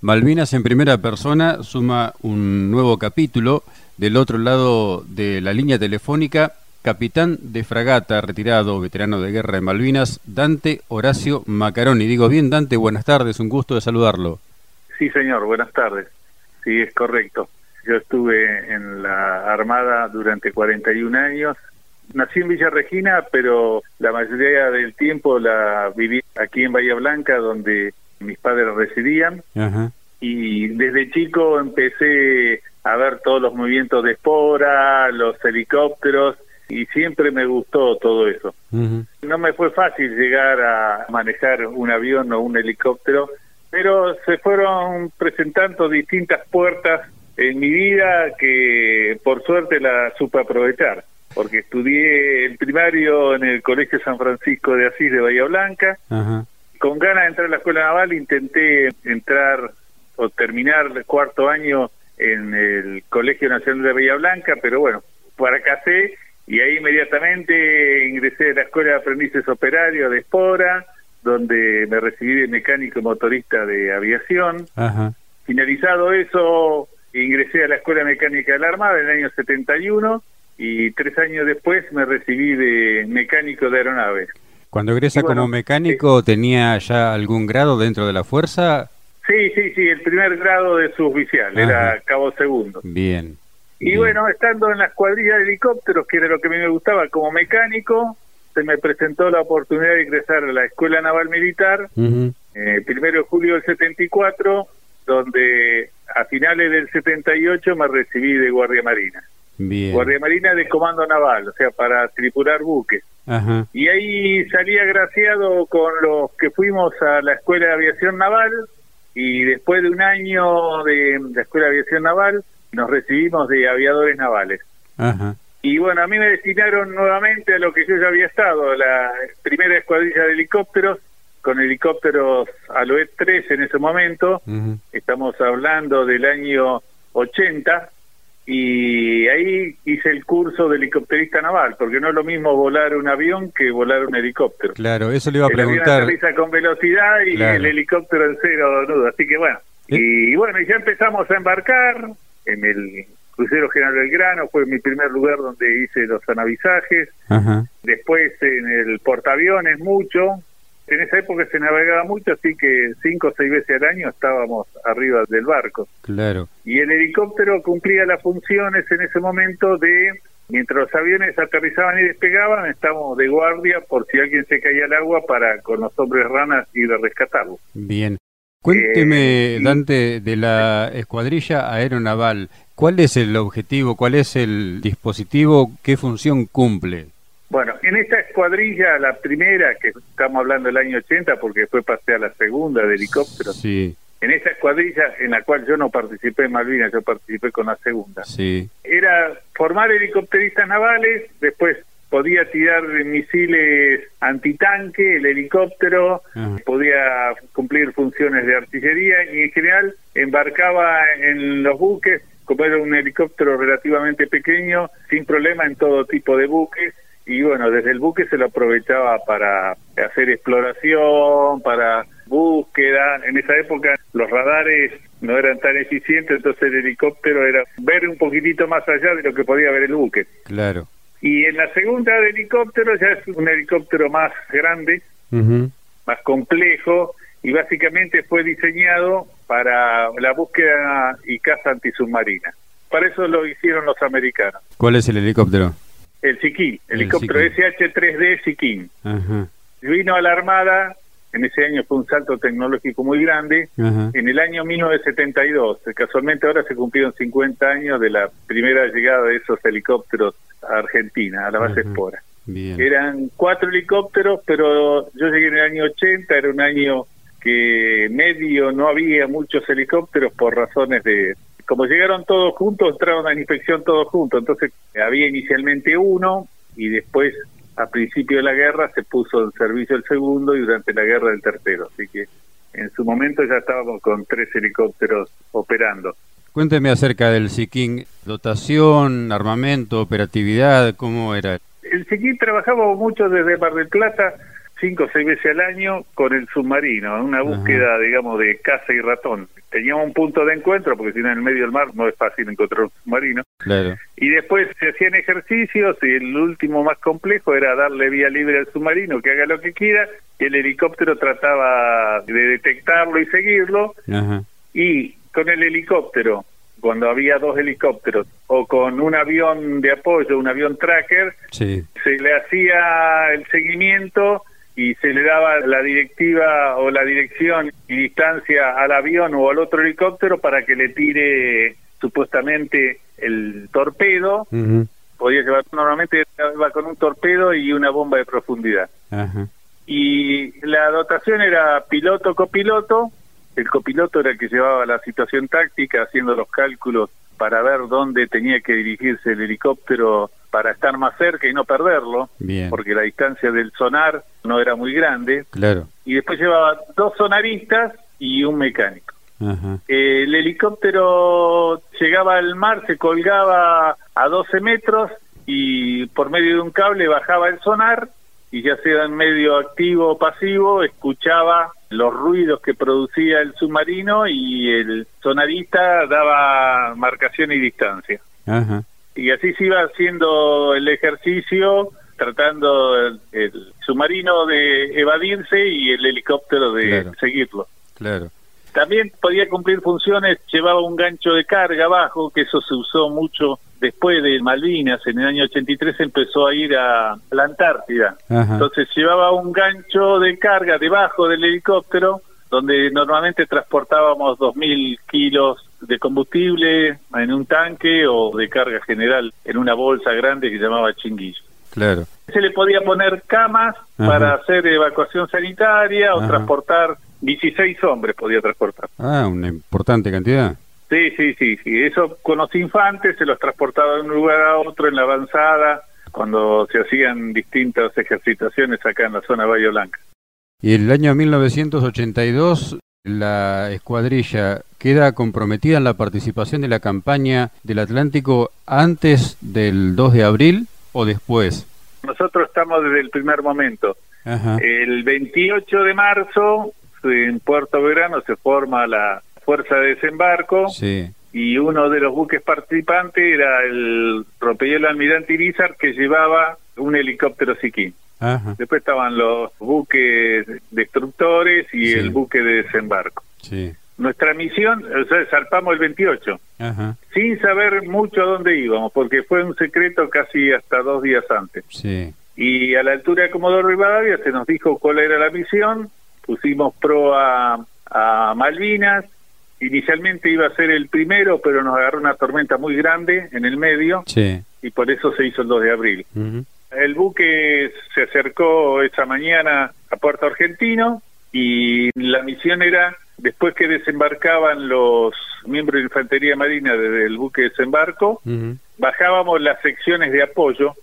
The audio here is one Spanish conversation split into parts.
Malvinas en primera persona suma un nuevo capítulo del otro lado de la línea telefónica, capitán de fragata, retirado, veterano de guerra de Malvinas, Dante Horacio Macaroni. Digo bien, Dante, buenas tardes, un gusto de saludarlo. Sí, señor, buenas tardes. Sí, es correcto. Yo estuve en la Armada durante 41 años. Nací en Villa Regina, pero la mayoría del tiempo la viví aquí en Bahía Blanca, donde mis padres residían. Y desde chico empecé a ver todos los movimientos de espora, los helicópteros, y siempre me gustó todo eso. No me fue fácil llegar a manejar un avión o un helicóptero, pero se fueron presentando distintas puertas en mi vida que por suerte la supe aprovechar, porque estudié el primario en el Colegio San Francisco de Asís de Bahía Blanca, con ganas de entrar a la escuela naval intenté entrar o terminar el cuarto año en el Colegio Nacional de Bahía Blanca, pero bueno, fracasé y ahí inmediatamente ingresé a la Escuela de Aprendices Operarios de Espora, donde me recibí de mecánico motorista de aviación. Finalizado eso, ingresé a la Escuela Mecánica de la Armada en el año 71 y tres años después me recibí de mecánico de aeronaves. Cuando ingresa como mecánico, ¿tenía ya algún grado dentro de la fuerza? Sí, sí, sí, el primer grado de suboficial, era cabo segundo. Bien. Y bueno, estando en la escuadrilla de helicópteros, que era lo que a mí me gustaba como mecánico, se me presentó la oportunidad de ingresar a la Escuela Naval Militar, eh, primero de julio del 74, donde a finales del 78 me recibí de Guardia Marina. Guardia Marina de Comando Naval, o sea, para tripular buques. Y ahí salí agraciado con los que fuimos a la Escuela de Aviación Naval y después de un año de la Escuela de Aviación Naval nos recibimos de aviadores navales. Y bueno, a mí me destinaron nuevamente a lo que yo ya había estado, la primera escuadrilla de helicópteros, con helicópteros Aloet 3 en ese momento, estamos hablando del año 80, y ahí hice el curso de helicópterista naval, porque no es lo mismo volar un avión que volar un helicóptero. Claro, eso le iba a preguntar. El avión con velocidad y el helicóptero en cero nudo, así que bueno. Y bueno, y ya empezamos a embarcar en el crucero General Belgrano, fue mi primer lugar donde hice los anavisajes. Después en el portaaviones mucho, en esa época se navegaba mucho, así que cinco o seis veces al año estábamos arriba del barco. Claro. Y el helicóptero cumplía las funciones en ese momento de, mientras los aviones aterrizaban y despegaban, estábamos de guardia por si alguien se caía al agua para con los hombres ranas ir a rescatarlo. Bien. Cuénteme, eh, Dante, de la escuadrilla aeronaval, ¿cuál es el objetivo, cuál es el dispositivo, qué función cumple? Bueno, en esta escuadrilla, la primera, que estamos hablando del año 80, porque después pasé a la segunda de helicóptero. Sí. En esa escuadrilla, en la cual yo no participé en Malvinas, yo participé con la segunda. Sí. Era formar helicópteristas navales, después podía tirar misiles antitanque, el helicóptero, podía cumplir funciones de artillería y en general embarcaba en los buques, como era un helicóptero relativamente pequeño, sin problema en todo tipo de buques y bueno, desde el buque se lo aprovechaba para hacer exploración, para búsqueda. En esa época los radares no eran tan eficientes, entonces el helicóptero era ver un poquitito más allá de lo que podía ver el buque. Claro. Y en la segunda de helicóptero ya es un helicóptero más grande, más complejo, y básicamente fue diseñado para la búsqueda y caza antisubmarina. Para eso lo hicieron los americanos. ¿Cuál es el helicóptero? El Siquín, helicóptero SH-3D Siquín. Vino a la Armada, en ese año fue un salto tecnológico muy grande, en el año 1972. Casualmente ahora se cumplieron 50 años de la primera llegada de esos helicópteros a Argentina, a la base Espora. Eran cuatro helicópteros, pero yo llegué en el año 80, era un año que medio no había muchos helicópteros por razones de como llegaron todos juntos, entraron a la inspección todos juntos. Entonces había inicialmente uno y después, a principio de la guerra, se puso en servicio el segundo y durante la guerra el tercero. Así que en su momento ya estábamos con tres helicópteros operando. Cuénteme acerca del SIKIN, dotación, armamento, operatividad, ¿cómo era? El SIKIN trabajaba mucho desde Mar del Plata, cinco o seis veces al año con el submarino, en una búsqueda, digamos, de caza y ratón. Teníamos un punto de encuentro, porque si no en el medio del mar no es fácil encontrar un submarino. Claro. Y después se hacían ejercicios y el último más complejo era darle vía libre al submarino, que haga lo que quiera, y el helicóptero trataba de detectarlo y seguirlo. Y con el helicóptero cuando había dos helicópteros o con un avión de apoyo, un avión tracker, se le hacía el seguimiento y se le daba la directiva o la dirección y distancia al avión o al otro helicóptero para que le tire supuestamente el torpedo. Podía llevar, normalmente iba con un torpedo y una bomba de profundidad. Y la dotación era piloto-copiloto el copiloto era el que llevaba la situación táctica, haciendo los cálculos para ver dónde tenía que dirigirse el helicóptero para estar más cerca y no perderlo, porque la distancia del sonar no era muy grande. Claro. Y después llevaba dos sonaristas y un mecánico. El helicóptero llegaba al mar, se colgaba a 12 metros y por medio de un cable bajaba el sonar y ya sea en medio activo o pasivo, escuchaba los ruidos que producía el submarino y el sonarista daba marcación y distancia. Y así se iba haciendo el ejercicio, tratando el, submarino de evadirse y el helicóptero de seguirlo. Claro. También podía cumplir funciones, llevaba un gancho de carga abajo, que eso se usó mucho después de Malvinas, en el año 83 empezó a ir a la Antártida. Entonces llevaba un gancho de carga debajo del helicóptero, donde normalmente transportábamos 2.000 kilos de combustible en un tanque o de carga general en una bolsa grande que llamaba chinguillo. Claro. Se le podía poner camas para hacer evacuación sanitaria o transportar 16 hombres podía transportar. Ah, una importante cantidad. Sí, sí, sí, sí. Eso con los infantes se los transportaba de un lugar a otro en la avanzada cuando se hacían distintas ejercitaciones acá en la zona de Bahía Blanca. Y el año 1982 la escuadrilla queda comprometida en la participación de la campaña del Atlántico antes del 2 de abril o después. Nosotros estamos desde el primer momento. El 28 de marzo en Puerto Verano se forma la fuerza de desembarco y uno de los buques participantes era el el Almirante Irizar que llevaba un helicóptero Siquín. Después estaban los buques destructores y el buque de desembarco. Nuestra misión, o sea, zarpamos el 28, sin saber mucho a dónde íbamos, porque fue un secreto casi hasta dos días antes. Y a la altura de Comodoro Rivadavia se nos dijo cuál era la misión, pusimos pro a Malvinas, inicialmente iba a ser el primero, pero nos agarró una tormenta muy grande en el medio y por eso se hizo el 2 de abril. El buque se acercó esa mañana a Puerto Argentino y la misión era, después que desembarcaban los miembros de Infantería Marina desde el buque de desembarco, bajábamos las secciones de apoyo,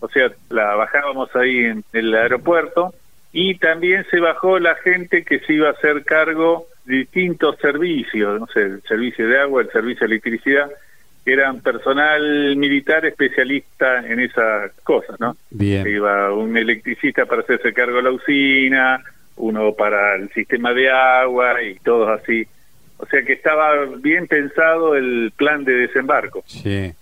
o sea, la bajábamos ahí en el aeropuerto y también se bajó la gente que se iba a hacer cargo distintos servicios, no sé, el servicio de agua, el servicio de electricidad, eran personal militar especialista en esas cosas, ¿no? Bien. Iba un electricista para hacerse cargo de la usina, uno para el sistema de agua y todos así. O sea que estaba bien pensado el plan de desembarco. Sí.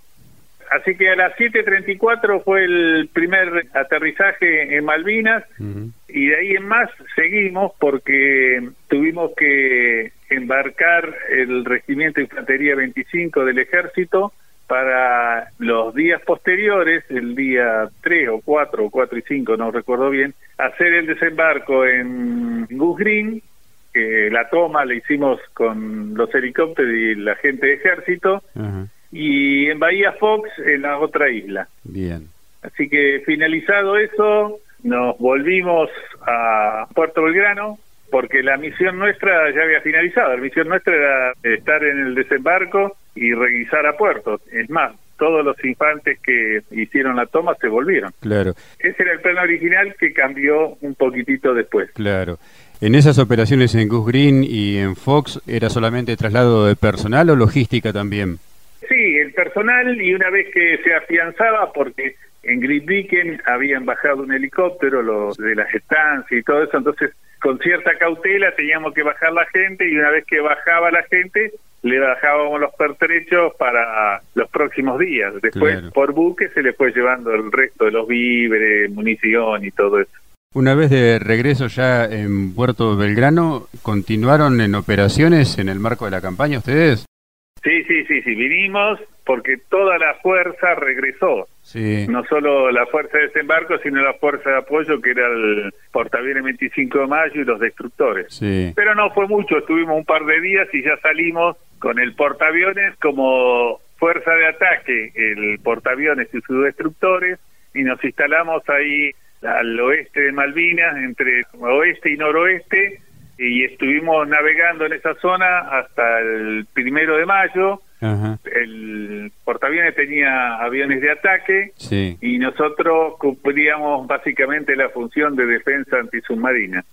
Así que a las 7.34 fue el primer aterrizaje en Malvinas y de ahí en más seguimos porque tuvimos que embarcar el Regimiento de Infantería 25 del Ejército para los días posteriores, el día 3 o 4 o 4 y 5, no recuerdo bien, hacer el desembarco en Goose Green, la toma la hicimos con los helicópteros y la gente de ejército, y en Bahía Fox, en la otra isla. Bien. Así que finalizado eso, nos volvimos a Puerto Belgrano, porque la misión nuestra ya había finalizado. La misión nuestra era estar en el desembarco y revisar a puerto. Es más, todos los infantes que hicieron la toma se volvieron. Claro. Ese era el plan original que cambió un poquitito después. Claro. En esas operaciones en Goose Green y en Fox, ¿era solamente traslado de personal o logística también? Sí, el personal y una vez que se afianzaba, porque en Grytviken habían bajado un helicóptero, los de las estancias y todo eso, entonces con cierta cautela teníamos que bajar la gente y una vez que bajaba la gente le bajábamos los pertrechos para los próximos días. Después por buque se le fue llevando el resto de los víveres, munición y todo eso. Una vez de regreso ya en Puerto Belgrano, ¿continuaron en operaciones en el marco de la campaña ustedes? Sí, sí, sí, sí, vinimos porque toda la fuerza regresó. Sí. No solo la fuerza de desembarco, sino la fuerza de apoyo que era el portaaviones 25 de mayo y los destructores. Sí. Pero no fue mucho, estuvimos un par de días y ya salimos con el portaaviones como fuerza de ataque, el portaaviones y sus destructores, y nos instalamos ahí al oeste de Malvinas, entre oeste y noroeste, y estuvimos navegando en esa zona hasta el primero de mayo. El portaaviones tenía aviones de ataque y nosotros cumplíamos básicamente la función de defensa antisubmarina.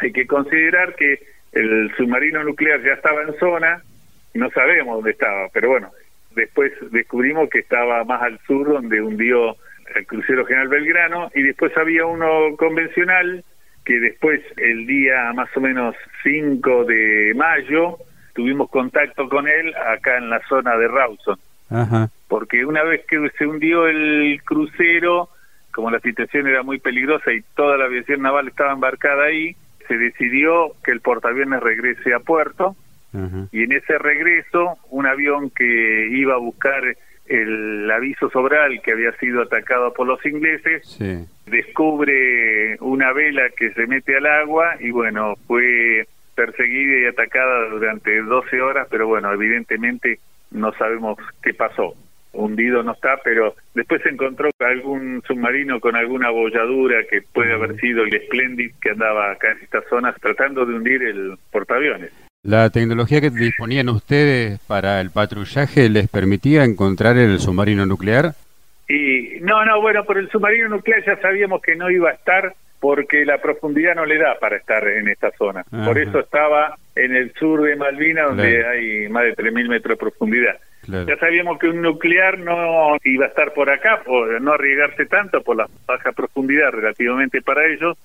Hay que considerar que el submarino nuclear ya estaba en zona, no sabemos dónde estaba, pero bueno, después descubrimos que estaba más al sur donde hundió el crucero General Belgrano y después había uno convencional que después el día más o menos 5 de mayo tuvimos contacto con él acá en la zona de Rawson. Porque una vez que se hundió el crucero, como la situación era muy peligrosa y toda la aviación naval estaba embarcada ahí, se decidió que el portaaviones regrese a puerto y en ese regreso un avión que iba a buscar el aviso sobral que había sido atacado por los ingleses, descubre una vela que se mete al agua y bueno, fue perseguida y atacada durante 12 horas, pero bueno, evidentemente no sabemos qué pasó. Hundido no está, pero después se encontró algún submarino con alguna bolladura que puede haber sido el Splendid que andaba acá en estas zonas tratando de hundir el portaaviones. ¿La tecnología que disponían ustedes para el patrullaje les permitía encontrar el submarino nuclear? Y no, no, bueno, por el submarino nuclear ya sabíamos que no iba a estar porque la profundidad no le da para estar en esta zona. Por eso estaba en el sur de Malvinas, donde hay más de 3.000 metros de profundidad. Ya sabíamos que un nuclear no iba a estar por acá, por no arriesgarse tanto por la baja profundidad relativamente para ellos,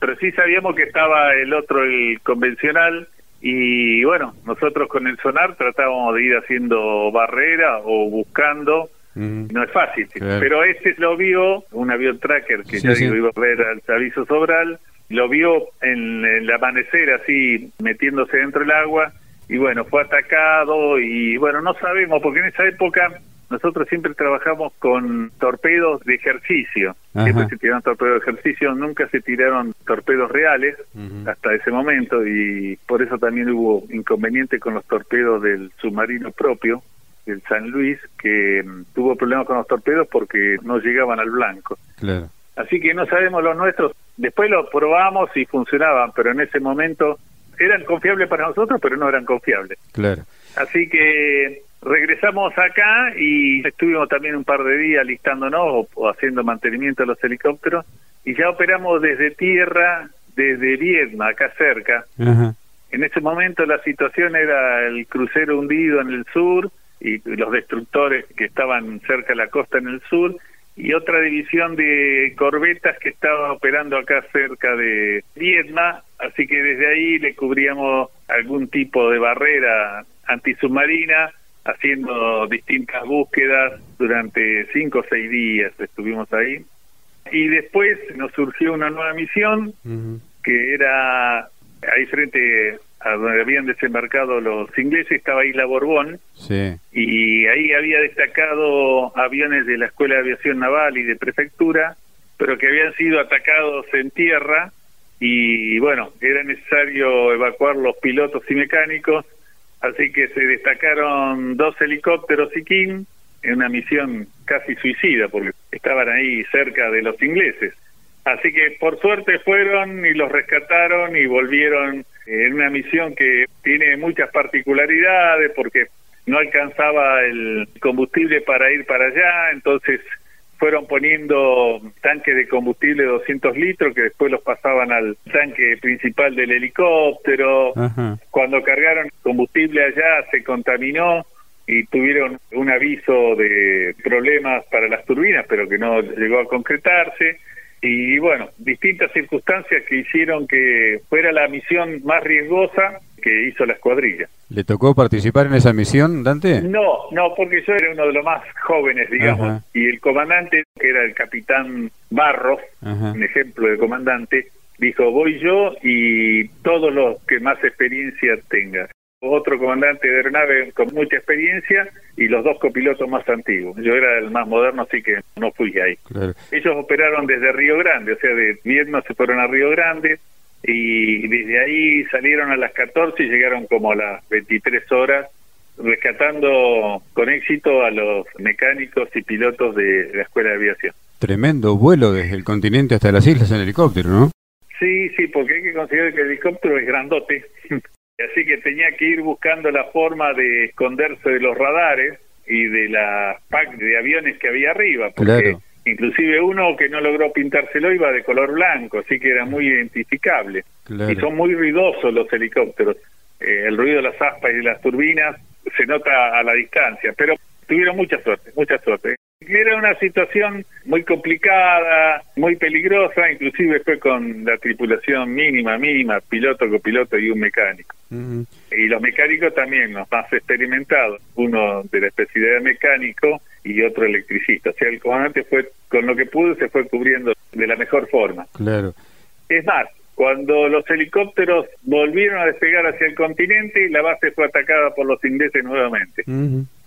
pero sí sabíamos que estaba el otro, el convencional, y bueno, nosotros con el sonar tratábamos de ir haciendo barrera o buscando. No es fácil, pero este lo vio, un avión tracker que ya digo, iba a ver al aviso sobral, lo vio en el amanecer así metiéndose dentro del agua y bueno, fue atacado y bueno, no sabemos, porque en esa época nosotros siempre trabajamos con torpedos de ejercicio. Siempre se tiraron torpedos de ejercicio, nunca se tiraron torpedos reales hasta ese momento y por eso también hubo inconveniente con los torpedos del submarino propio, el San Luis, que mm, tuvo problemas con los torpedos porque no llegaban al blanco. Así que no sabemos los nuestros. Después los probamos y funcionaban, pero en ese momento eran confiables para nosotros, pero no eran confiables. Claro. Así que regresamos acá y estuvimos también un par de días listándonos o, haciendo mantenimiento de los helicópteros. Y ya operamos desde tierra, desde Viedma, acá cerca. En ese momento la situación era el crucero hundido en el sur y los destructores que estaban cerca de la costa en el sur. Y otra división de corbetas que estaba operando acá cerca de Viedma, así que desde ahí le cubríamos algún tipo de barrera antisubmarina haciendo distintas búsquedas durante cinco o seis días estuvimos ahí. Y después nos surgió una nueva misión que era ahí frente a donde habían desembarcado los ingleses estaba Isla Borbón. Y ahí había destacado aviones de la Escuela de Aviación Naval y de Prefectura pero que habían sido atacados en tierra. Y bueno era necesario evacuar los pilotos y mecánicos Así que se destacaron dos helicópteros y King en una misión casi suicida, porque estaban ahí cerca de los ingleses. Así que por suerte fueron y los rescataron y volvieron en una misión que tiene muchas particularidades porque no alcanzaba el combustible para ir para allá, entonces fueron poniendo tanques de combustible de 200 litros que después los pasaban al tanque principal del helicóptero. Cuando cargaron combustible allá se contaminó y tuvieron un aviso de problemas para las turbinas, pero que no llegó a concretarse. Y bueno, distintas circunstancias que hicieron que fuera la misión más riesgosa que hizo la escuadrilla. ¿Le tocó participar en esa misión, Dante? No, no, porque yo era uno de los más jóvenes, digamos, y el comandante, que era el capitán Barros, un ejemplo de comandante, dijo, voy yo y todos los que más experiencia tengan otro comandante de aeronave con mucha experiencia y los dos copilotos más antiguos. Yo era el más moderno, así que no fui ahí. Ellos operaron desde Río Grande, o sea, de Vietnam se fueron a Río Grande y desde ahí salieron a las 14 y llegaron como a las 23 horas rescatando con éxito a los mecánicos y pilotos de la Escuela de Aviación. Tremendo vuelo desde el continente hasta las islas en helicóptero, ¿no? Sí, sí, porque hay que considerar que el helicóptero es grandote Así que tenía que ir buscando la forma de esconderse de los radares y de la pack de aviones que había arriba, porque inclusive uno que no logró pintárselo iba de color blanco, así que era muy identificable. Y son muy ruidosos los helicópteros. Eh, el ruido de las aspas y de las turbinas se nota a la distancia, pero tuvieron mucha suerte, mucha suerte. Era una situación muy complicada, muy peligrosa, inclusive fue con la tripulación mínima, mínima, piloto, copiloto y un mecánico. Y los mecánicos también, los más experimentados, uno de la especialidad de mecánico y otro electricista. O sea, el comandante fue, con lo que pudo, se fue cubriendo de la mejor forma. Claro. Es más, cuando los helicópteros volvieron a despegar hacia el continente, la base fue atacada por los ingleses nuevamente.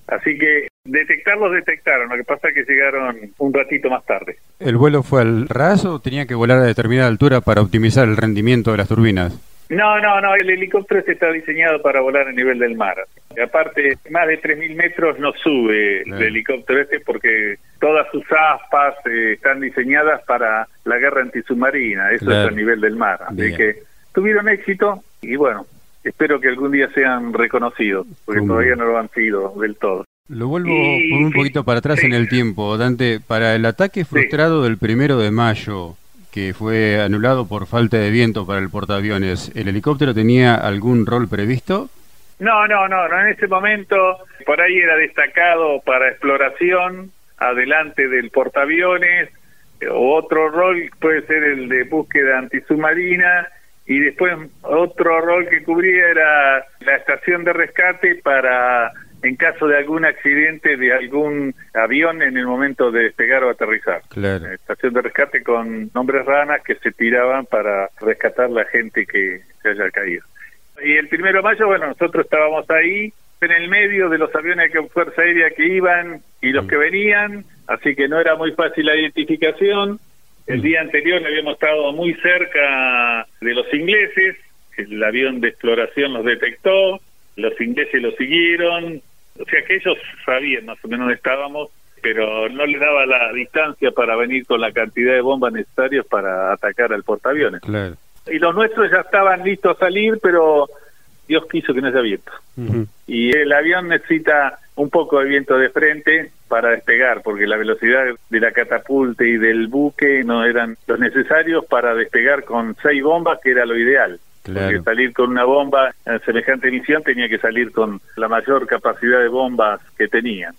Así que detectarlos detectaron, lo que pasa es que llegaron un ratito más tarde. ¿El vuelo fue al ras o tenía que volar a determinada altura para optimizar el rendimiento de las turbinas? No, no, no, el helicóptero este está diseñado para volar a nivel del mar. Aparte, más de 3.000 metros no sube el helicóptero este porque todas sus aspas eh, están diseñadas para la guerra antisubmarina, eso es a nivel del mar. Así que tuvieron éxito y bueno, espero que algún día sean reconocidos, porque todavía no lo han sido del todo. Lo vuelvo un poquito para atrás en el tiempo, Dante. Para el ataque frustrado del primero de mayo, que fue anulado por falta de viento para el portaaviones, ¿el helicóptero tenía algún rol previsto? No, no, no, no. En ese momento, por ahí era destacado para exploración, adelante del portaaviones. Otro rol puede ser el de búsqueda antisubmarina y después otro rol que cubría era la estación de rescate para en caso de algún accidente de algún avión en el momento de despegar o aterrizar. Claro. Estación de rescate con nombres ranas que se tiraban para rescatar la gente que se haya caído. Y el primero de mayo, bueno, nosotros estábamos ahí en el medio de los aviones de Fuerza Aérea que iban y los mm. que venían, así que no era muy fácil la identificación. El día anterior habíamos estado muy cerca de los ingleses, el avión de exploración los detectó, los ingleses lo siguieron, o sea que ellos sabían más o menos dónde estábamos, pero no les daba la distancia para venir con la cantidad de bombas necesarias para atacar al portaaviones. Y los nuestros ya estaban listos a salir, pero Dios quiso que no haya viento. Y el avión necesita un poco de viento de frente para despegar, porque la velocidad de la catapulta y del buque no eran los necesarios para despegar con seis bombas, que era lo ideal. Porque salir con una bomba en semejante misión tenía que salir con la mayor capacidad de bombas que tenían.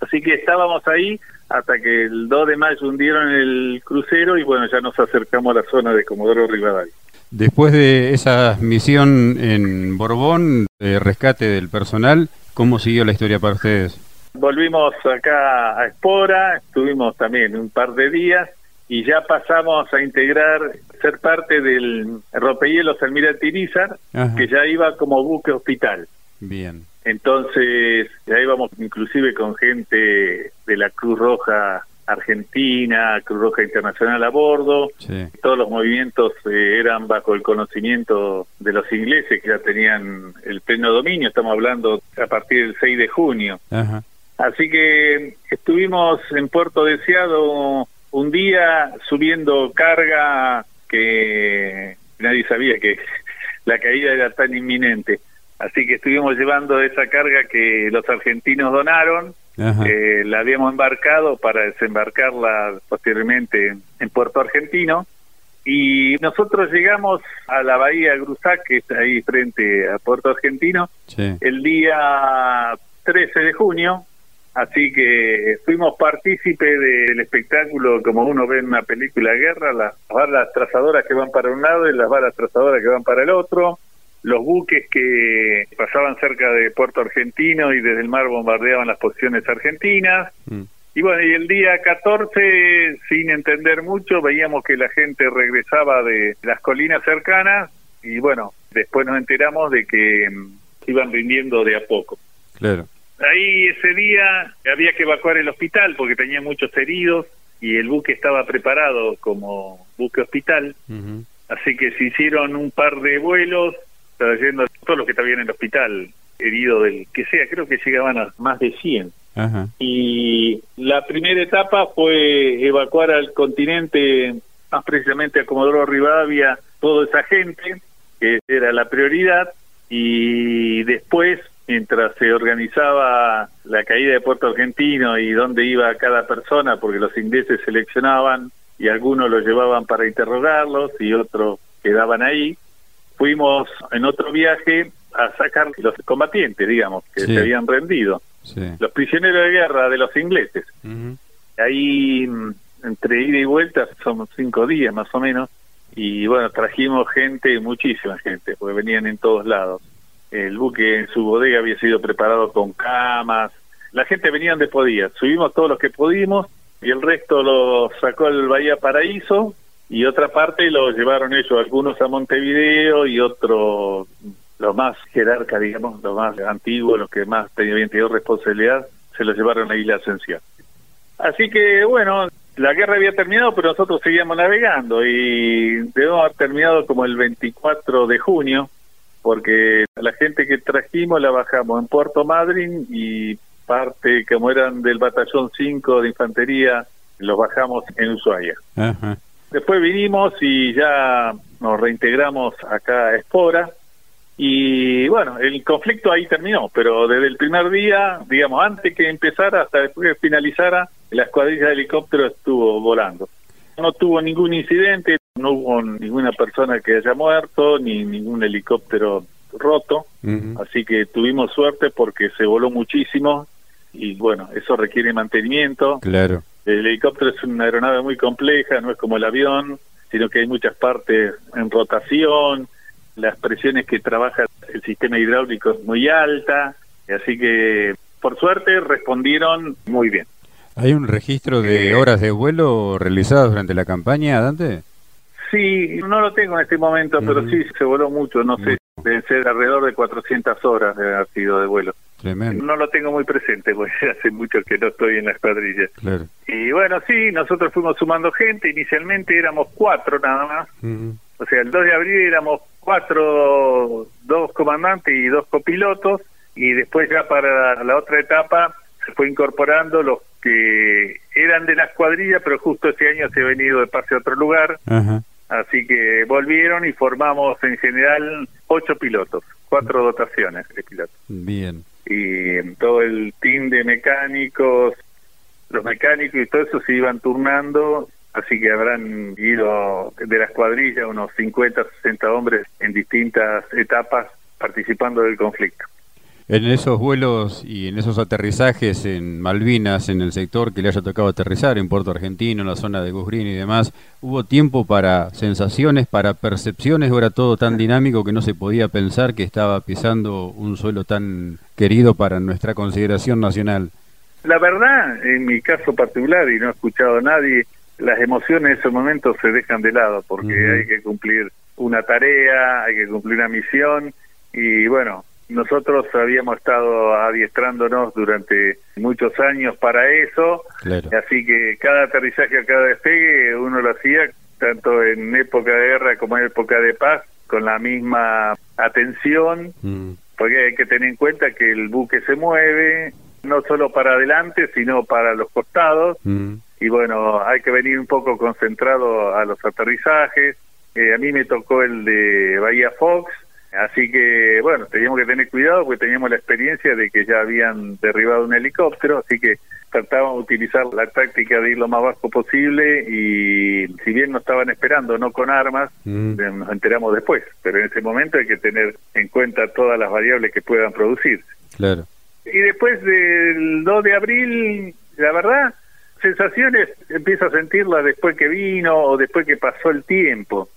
Así que estábamos ahí hasta que el 2 de mayo hundieron el crucero y bueno, ya nos acercamos a la zona de Comodoro Rivadavia. Después de esa misión en Borbón, de rescate del personal, ¿cómo siguió la historia para ustedes? Volvimos acá a Espora, estuvimos también un par de días y ya pasamos a integrar, ser parte del Ropehielos Almirante Irizar, que ya iba como buque hospital. Bien. Entonces, ya íbamos inclusive con gente de la Cruz Roja Argentina, Cruz Roja Internacional a bordo. Todos los movimientos eh, eran bajo el conocimiento de los ingleses que ya tenían el pleno dominio, estamos hablando a partir del 6 de junio. Así que estuvimos en Puerto Deseado un día subiendo carga que nadie sabía que la caída era tan inminente. Así que estuvimos llevando esa carga que los argentinos donaron eh, la habíamos embarcado para desembarcarla posteriormente en Puerto Argentino. Y nosotros llegamos a la bahía Grusac, que está ahí frente a Puerto Argentino, el día 13 de junio, así que fuimos partícipe del espectáculo como uno ve en una película de guerra, las balas trazadoras que van para un lado y las balas trazadoras que van para el otro, los buques que pasaban cerca de Puerto Argentino y desde el mar bombardeaban las posiciones argentinas. Mm. Y bueno, y el día 14, sin entender mucho, veíamos que la gente regresaba de las colinas cercanas y bueno, después nos enteramos de que mm, iban rindiendo de a poco. Claro. Ahí ese día había que evacuar el hospital porque tenía muchos heridos y el buque estaba preparado como buque hospital. Así que se hicieron un par de vuelos trayendo a todos los que estaban en el hospital, heridos del que sea, creo que llegaban a más de 100. Y la primera etapa fue evacuar al continente, más precisamente a Comodoro Rivadavia, toda esa gente, que era la prioridad, y después, mientras se organizaba la caída de Puerto Argentino y dónde iba cada persona, porque los ingleses seleccionaban y algunos los llevaban para interrogarlos y otros quedaban ahí, fuimos en otro viaje a sacar los combatientes, digamos, que se habían rendido, los prisioneros de guerra de los ingleses. Ahí, mm, entre ida y vuelta, son cinco días más o menos, y bueno, trajimos gente, muchísima gente, porque venían en todos lados. El buque en su bodega había sido preparado con camas, la gente venía donde podía, subimos todos los que pudimos y el resto lo sacó el Bahía Paraíso y otra parte lo llevaron ellos, algunos a Montevideo y otros, los más jerarcas, digamos, los más antiguos, los que más tenían tenido responsabilidad, se los llevaron a Isla Ascensión. Así que, bueno, la guerra había terminado, pero nosotros seguíamos navegando y debemos haber terminado como el 24 de junio, porque la gente que trajimos la bajamos en Puerto Madryn y parte, como eran del batallón 5 de infantería, los bajamos en Ushuaia. Ajá. Después vinimos y ya nos reintegramos acá a Espora. Y bueno, el conflicto ahí terminó, pero desde el primer día, digamos, antes que empezara hasta después que finalizara, la escuadrilla de helicóptero estuvo volando. No tuvo ningún incidente, no hubo ninguna persona que haya muerto, ni ningún helicóptero roto, así que tuvimos suerte porque se voló muchísimo y bueno, eso requiere mantenimiento. Claro. El helicóptero es una aeronave muy compleja, no es como el avión, sino que hay muchas partes en rotación, las presiones que trabaja el sistema hidráulico es muy alta, así que por suerte respondieron muy bien. ¿Hay un registro de eh, horas de vuelo realizadas durante la campaña, Dante? Sí, no lo tengo en este momento, pero sí se voló mucho, no sé, deben ser alrededor de 400 horas de haber sido de vuelo. No lo tengo muy presente, porque hace mucho que no estoy en la escuadrilla. Y bueno, sí, nosotros fuimos sumando gente, inicialmente éramos cuatro nada más. O sea, el 2 de abril éramos cuatro, dos comandantes y dos copilotos, y después ya para la otra etapa se fue incorporando los que eran de la escuadrilla, pero justo ese año se ha venido de pase a otro lugar. Así que volvieron y formamos en general ocho pilotos, cuatro dotaciones de pilotos. Bien y todo el team de mecánicos, los mecánicos y todo eso se iban turnando, así que habrán ido de la escuadrilla unos 50, 60 hombres en distintas etapas participando del conflicto. En esos vuelos y en esos aterrizajes en Malvinas, en el sector que le haya tocado aterrizar, en Puerto Argentino, en la zona de Gusgrín y demás, ¿hubo tiempo para sensaciones, para percepciones o era todo tan dinámico que no se podía pensar que estaba pisando un suelo tan querido para nuestra consideración nacional? La verdad, en mi caso particular, y no he escuchado a nadie, las emociones en ese momento se dejan de lado porque hay que cumplir una tarea, hay que cumplir una misión y bueno, nosotros habíamos estado adiestrándonos durante muchos años para eso, así que cada aterrizaje, cada despegue, uno lo hacía tanto en época de guerra como en época de paz, con la misma atención, mm. porque hay que tener en cuenta que el buque se mueve, no solo para adelante, sino para los costados, mm. y bueno, hay que venir un poco concentrado a los aterrizajes. Eh, a mí me tocó el de Bahía Fox, Así que, bueno, teníamos que tener cuidado porque teníamos la experiencia de que ya habían derribado un helicóptero, así que tratábamos de utilizar la táctica de ir lo más bajo posible y si bien nos estaban esperando, no con armas, mm. eh, nos enteramos después, pero en ese momento hay que tener en cuenta todas las variables que puedan producirse. Claro. Y después del 2 de abril, la verdad, sensaciones empiezo a sentirlas después que vino o después que pasó el tiempo.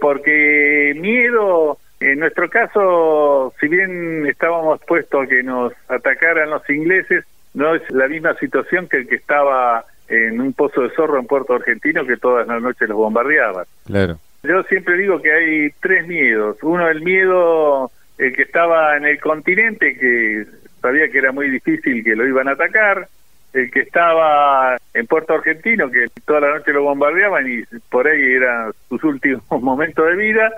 Porque miedo, en nuestro caso, si bien estábamos puestos a que nos atacaran los ingleses, no es la misma situación que el que estaba en un pozo de zorro en Puerto Argentino que todas las noches los bombardeaban. Claro. Yo siempre digo que hay tres miedos. Uno, el miedo, el que estaba en el continente, que sabía que era muy difícil que lo iban a atacar. El que estaba en Puerto Argentino, que toda la noche lo bombardeaban y por ahí eran sus últimos momentos de vida.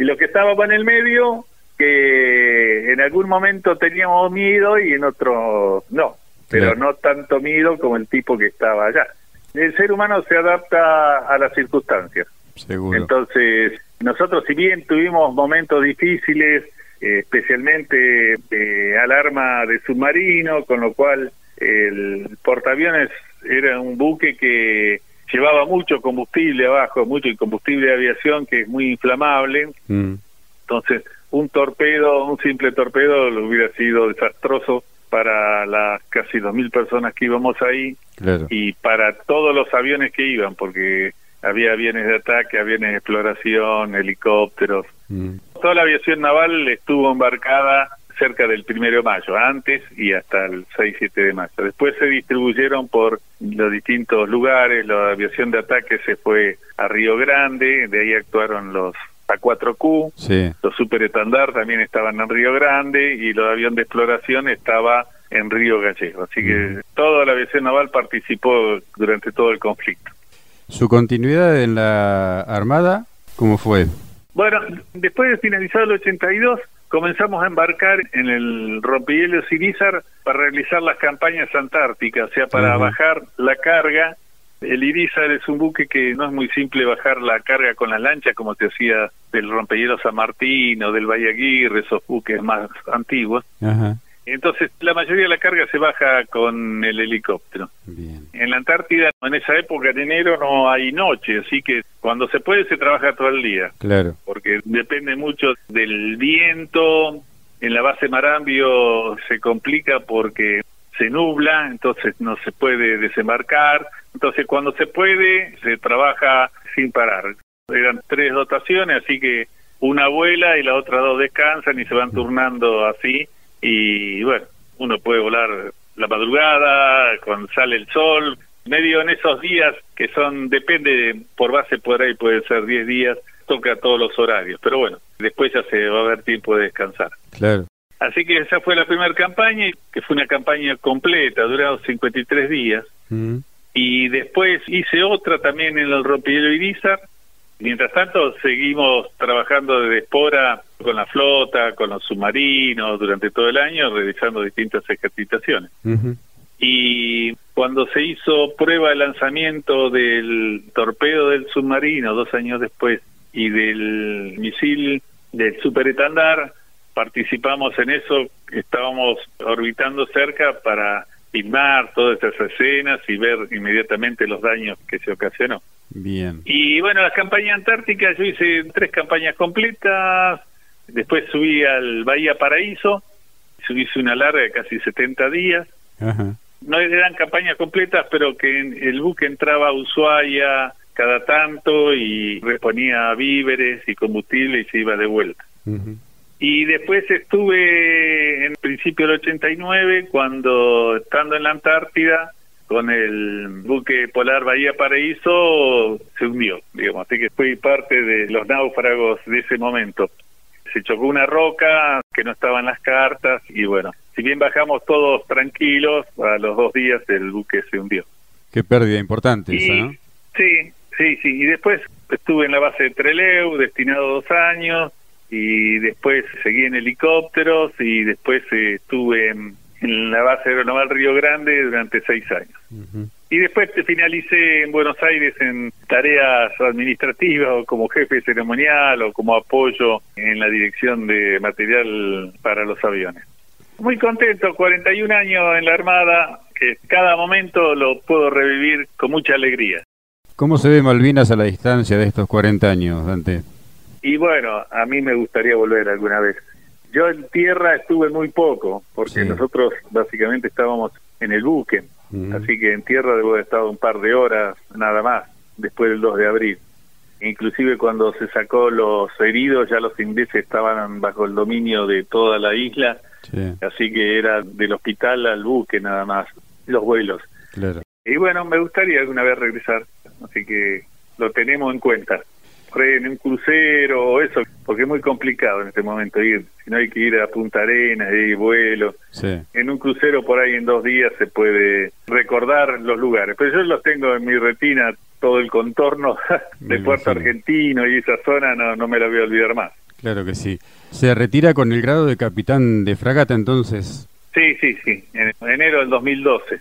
Y lo que estaba en el medio, que en algún momento teníamos miedo y en otro no pero no tanto miedo como el tipo que estaba allá. El ser humano se adapta a las circunstancias. Seguro. Entonces, nosotros si bien tuvimos momentos difíciles, eh, especialmente de alarma de submarino, con lo cual el portaaviones era un buque que llevaba mucho combustible abajo, mucho combustible de aviación que es muy inflamable. Mm. Entonces, un torpedo, un simple torpedo, lo hubiera sido desastroso para las casi 2.000 personas que íbamos ahí y para todos los aviones que iban, porque había aviones de ataque, aviones de exploración, helicópteros. Mm. Toda la aviación naval estuvo embarcada cerca del primero de mayo, antes y hasta el 6-7 de mayo. Después se distribuyeron por los distintos lugares, la aviación de ataque se fue a Río Grande, de ahí actuaron los a4Q, sí. los superestandar también estaban en Río Grande y los avión de exploración estaba en Río Gallego. Así que mm. toda la aviación naval participó durante todo el conflicto. ¿Su continuidad en la Armada cómo fue? Bueno, después de finalizado el 82, comenzamos a embarcar en el rompehielos Irizar para realizar las campañas antárticas, o sea, para bajar la carga el Irizar es un buque que no es muy simple bajar la carga con la lancha como se hacía del rompehielos San Martín o del Valle Aguirre, esos buques más antiguos. Entonces, la mayoría de la carga se baja con el helicóptero. En la Antártida, en esa época de enero, no hay noche, así que cuando se puede se trabaja todo el día. Claro. Porque depende mucho del viento. En la base Marambio se complica porque se nubla, entonces no se puede desembarcar. Entonces cuando se puede, se trabaja sin parar. Eran tres dotaciones, así que una vuela y la otra dos descansan y se van turnando así. Y bueno, uno puede volar la madrugada, cuando sale el sol, medio en esos días que son, depende, por base por ahí puede ser 10 días, toca todos los horarios. Pero bueno, después ya se va a haber tiempo de descansar. Claro. Así que esa fue la primera campaña, que fue una campaña completa, durado 53 días. Mm. Y después hice otra también en el rompehielos Irizar. Mientras tanto, seguimos trabajando de espora con la flota, con los submarinos durante todo el año, realizando distintas ejercitaciones. Y cuando se hizo prueba de lanzamiento del torpedo del submarino dos años después y del misil del superetandar, participamos en eso, estábamos orbitando cerca para filmar todas esas escenas y ver inmediatamente los daños que se ocasionó. Bien. Y bueno, la campaña antártica, yo hice tres campañas completas, después subí al Bahía Paraíso, subí una larga de casi 70 días. No eran campañas completas, pero que el buque entraba a Ushuaia cada tanto y reponía víveres y combustible y se iba de vuelta. Y después estuve en principio del 89, cuando estando en la Antártida, con el buque polar Bahía Paraíso, se hundió, digamos. Así que fui parte de los náufragos de ese momento. Se chocó una roca que no estaba en las cartas y bueno, si bien bajamos todos tranquilos, a los dos días el buque se hundió. Qué pérdida importante esa, ¿no? Sí, sí, sí. Y después estuve en la base de Treleu, destinado dos años, y después seguí en helicópteros y después eh, estuve en, la base aeronaval Río Grande durante seis años. Y después te finalicé en Buenos Aires en tareas administrativas o como jefe ceremonial o como apoyo en la dirección de material para los aviones. Muy contento, 41 años en la Armada, que cada momento lo puedo revivir con mucha alegría. ¿Cómo se ve Malvinas a la distancia de estos 40 años, Dante? Y bueno, a mí me gustaría volver alguna vez. Yo en tierra estuve muy poco, porque nosotros básicamente estábamos en el buque, así que en tierra debo haber estado un par de horas nada más, después del 2 de abril. Inclusive cuando se sacó los heridos, ya los ingleses estaban bajo el dominio de toda la isla, así que era del hospital al buque nada más, los vuelos. Y bueno, me gustaría alguna vez regresar, así que lo tenemos en cuenta. En un crucero o eso, porque es muy complicado en este momento ir, si no hay que ir a Punta Arenas, hay vuelo. En un crucero por ahí en dos días se puede recordar los lugares, pero yo los tengo en mi retina todo el contorno de Puerto Argentino y esa zona no, no me la voy a olvidar más. Claro que sí. ¿Se retira con el grado de capitán de fragata entonces? Sí, sí, sí, en enero del 2012.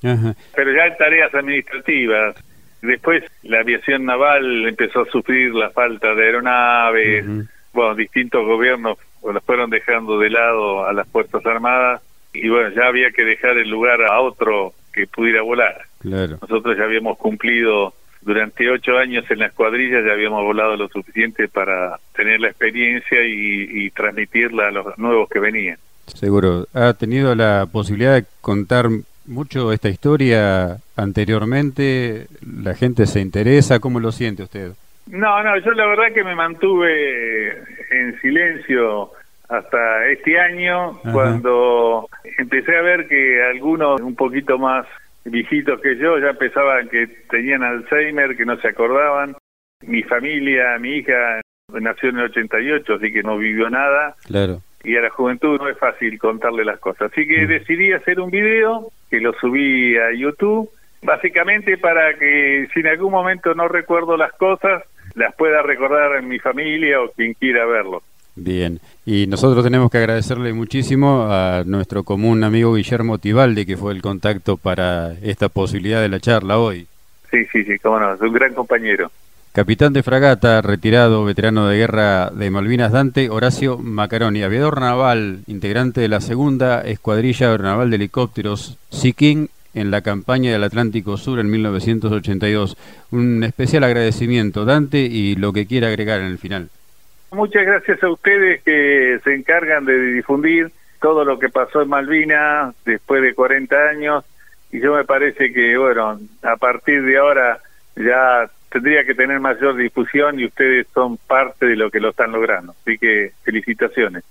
Pero ya en tareas administrativas. Después la aviación naval empezó a sufrir la falta de aeronaves. Bueno, distintos gobiernos las fueron dejando de lado a las Fuerzas Armadas y bueno, ya había que dejar el lugar a otro que pudiera volar. Claro. Nosotros ya habíamos cumplido durante ocho años en la escuadrilla, ya habíamos volado lo suficiente para tener la experiencia y, y transmitirla a los nuevos que venían. Seguro. ¿Ha tenido la posibilidad de contar mucho esta historia anteriormente? ¿La gente se interesa? ¿Cómo lo siente usted? No, no, yo la verdad que me mantuve en silencio hasta este año, cuando empecé a ver que algunos un poquito más viejitos que yo ya pensaban que tenían Alzheimer, que no se acordaban. Mi familia, mi hija nació en el 88, así que no vivió nada. Claro. Y a la juventud no es fácil contarle las cosas. Así que mm. decidí hacer un video que lo subí a YouTube, básicamente para que si en algún momento no recuerdo las cosas, las pueda recordar en mi familia o quien quiera verlo. Bien, y nosotros tenemos que agradecerle muchísimo a nuestro común amigo Guillermo Tibaldi, que fue el contacto para esta posibilidad de la charla hoy. Sí, sí, sí, cómo no, es un gran compañero. Capitán de fragata, retirado, veterano de guerra de Malvinas Dante, Horacio Macaroni, aviador naval, integrante de la segunda escuadrilla aeronaval de helicópteros King en la campaña del Atlántico Sur en 1982. Un especial agradecimiento, Dante, y lo que quiera agregar en el final. Muchas gracias a ustedes que se encargan de difundir todo lo que pasó en Malvinas después de 40 años y yo me parece que, bueno, a partir de ahora ya tendría que tener mayor difusión y ustedes son parte de lo que lo están logrando. Así que felicitaciones.